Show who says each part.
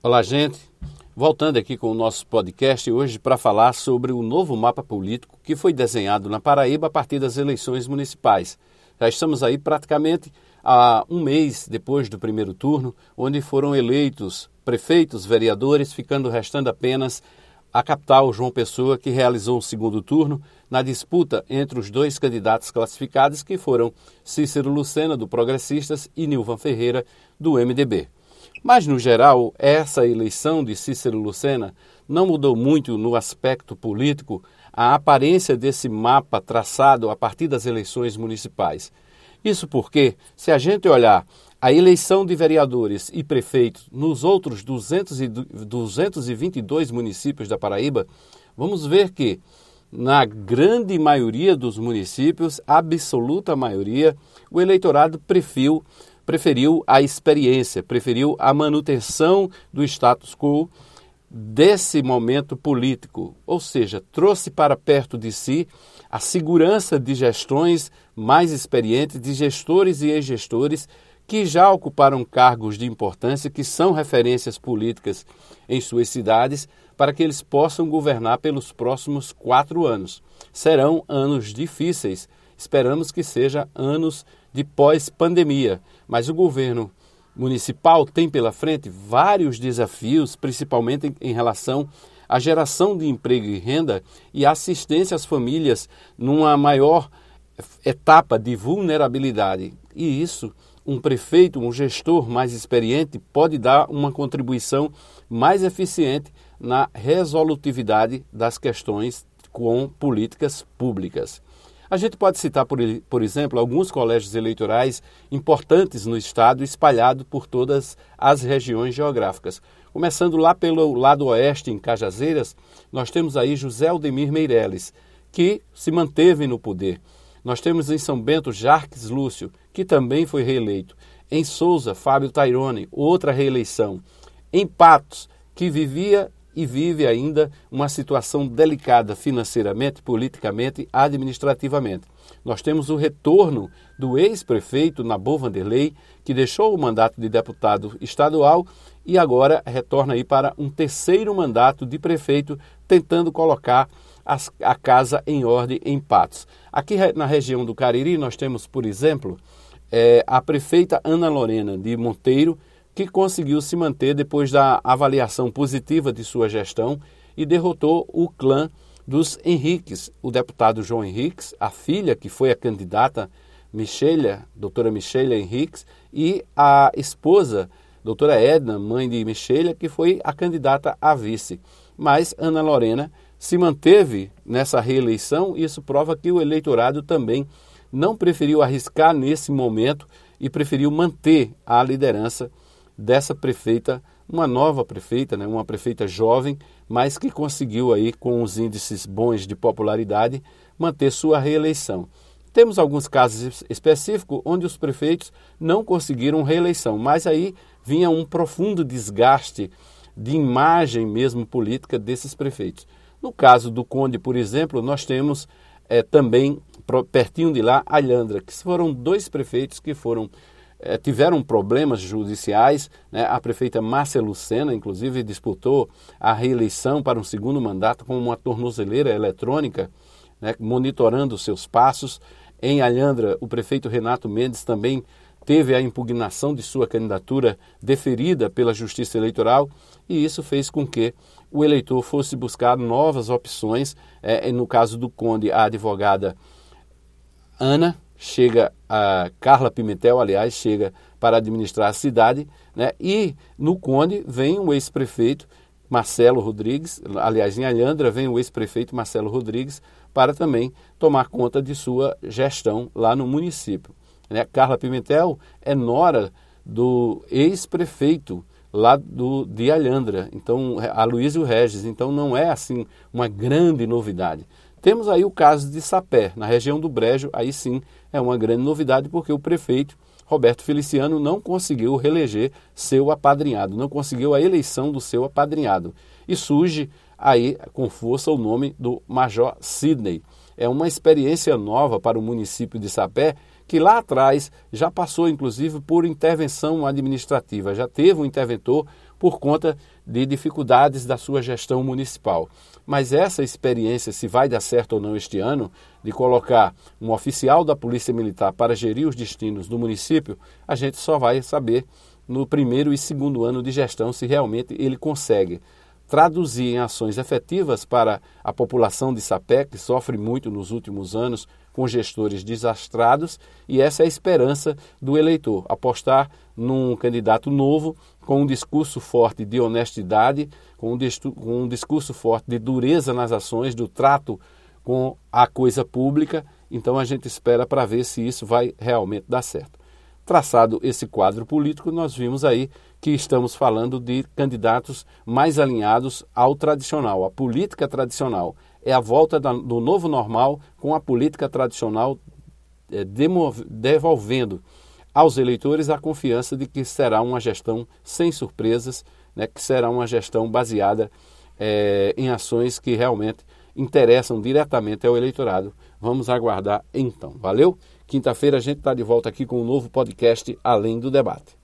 Speaker 1: Olá, gente. Voltando aqui com o nosso podcast hoje para falar sobre o novo mapa político que foi desenhado na Paraíba a partir das eleições municipais. Já estamos aí praticamente há um mês depois do primeiro turno, onde foram eleitos prefeitos, vereadores, ficando restando apenas a capital João Pessoa, que realizou o segundo turno na disputa entre os dois candidatos classificados, que foram Cícero Lucena, do Progressistas, e Nilvan Ferreira, do MDB. Mas, no geral, essa eleição de Cícero Lucena não mudou muito no aspecto político a aparência desse mapa traçado a partir das eleições municipais. Isso porque, se a gente olhar a eleição de vereadores e prefeitos nos outros 200 e 222 municípios da Paraíba, vamos ver que, na grande maioria dos municípios, absoluta maioria, o eleitorado preferiu preferiu a experiência, preferiu a manutenção do status quo desse momento político, ou seja, trouxe para perto de si a segurança de gestões mais experientes, de gestores e ex-gestores que já ocuparam cargos de importância, que são referências políticas em suas cidades, para que eles possam governar pelos próximos quatro anos. Serão anos difíceis, esperamos que sejam anos de pós-pandemia, mas o governo municipal tem pela frente vários desafios, principalmente em relação à geração de emprego e renda e assistência às famílias numa maior etapa de vulnerabilidade. E isso, um prefeito, um gestor mais experiente pode dar uma contribuição mais eficiente na resolutividade das questões com políticas públicas. A gente pode citar, por, por exemplo, alguns colégios eleitorais importantes no estado, espalhados por todas as regiões geográficas. Começando lá pelo lado oeste, em Cajazeiras, nós temos aí José Aldemir Meireles, que se manteve no poder. Nós temos em São Bento Jarques Lúcio, que também foi reeleito. Em Souza, Fábio Tairone, outra reeleição. Em Patos, que vivia e vive ainda uma situação delicada financeiramente, politicamente, administrativamente. Nós temos o retorno do ex-prefeito Nabor Vanderlei, que deixou o mandato de deputado estadual e agora retorna aí para um terceiro mandato de prefeito, tentando colocar as, a casa em ordem em Patos. Aqui na região do Cariri nós temos, por exemplo, é, a prefeita Ana Lorena de Monteiro, que conseguiu se manter depois da avaliação positiva de sua gestão e derrotou o clã dos Henriques, o deputado João Henriques, a filha que foi a candidata Michelia, doutora Michelia Henriques, e a esposa, doutora Edna, mãe de Michelia, que foi a candidata a vice. Mas Ana Lorena se manteve nessa reeleição e isso prova que o eleitorado também não preferiu arriscar nesse momento e preferiu manter a liderança dessa prefeita, uma nova prefeita, né, uma prefeita jovem, mas que conseguiu aí com os índices bons de popularidade manter sua reeleição. Temos alguns casos específicos onde os prefeitos não conseguiram reeleição, mas aí vinha um profundo desgaste de imagem mesmo política desses prefeitos. No caso do Conde, por exemplo, nós temos é, também, pertinho de lá, Alhandra, que foram dois prefeitos que foram é, tiveram problemas judiciais. Né? A prefeita Márcia Lucena, inclusive, disputou a reeleição para um segundo mandato com uma tornozeleira eletrônica, né? monitorando seus passos. Em Alhandra, o prefeito Renato Mendes também teve a impugnação de sua candidatura deferida pela Justiça Eleitoral e isso fez com que o eleitor fosse buscar novas opções. É, no caso do Conde, a advogada Ana chega a Carla Pimentel, aliás, chega para administrar a cidade, né? E no Conde vem o ex-prefeito Marcelo Rodrigues, aliás, em Alhandra vem o ex-prefeito Marcelo Rodrigues para também tomar conta de sua gestão lá no município. Né? Carla Pimentel é nora do ex-prefeito lá do, de Alhandra, então Aloysio Regis, então não é assim uma grande novidade. Temos aí o caso de Sapé, na região do Brejo, aí sim é uma grande novidade porque o prefeito Roberto Feliciano não conseguiu reeleger seu apadrinhado, não conseguiu a eleição do seu apadrinhado. E surge aí com força o nome do Major Sidney. É uma experiência nova para o município de Sapé, que lá atrás já passou inclusive por intervenção administrativa, já teve um interventor, por conta de dificuldades da sua gestão municipal. Mas essa experiência, se vai dar certo ou não este ano, de colocar um oficial da Polícia Militar para gerir os destinos do município, a gente só vai saber no primeiro e segundo ano de gestão se realmente ele consegue traduzir em ações efetivas para a população de Sapé, que sofre muito nos últimos anos com gestores desastrados, e essa é a esperança do eleitor, apostar num candidato novo, com um discurso forte de honestidade, com um, com um discurso forte de dureza nas ações, do trato com a coisa pública. Então a gente espera para ver se isso vai realmente dar certo. Traçado esse quadro político, nós vimos aí que estamos falando de candidatos mais alinhados ao tradicional, à política tradicional. É a volta do novo normal com a política tradicional é, devolvendo aos eleitores a confiança de que será uma gestão sem surpresas, né, que será uma gestão baseada é, em ações que realmente interessam diretamente ao eleitorado. Vamos aguardar então. Valeu? Quinta-feira a gente está de volta aqui com um novo podcast Além do Debate.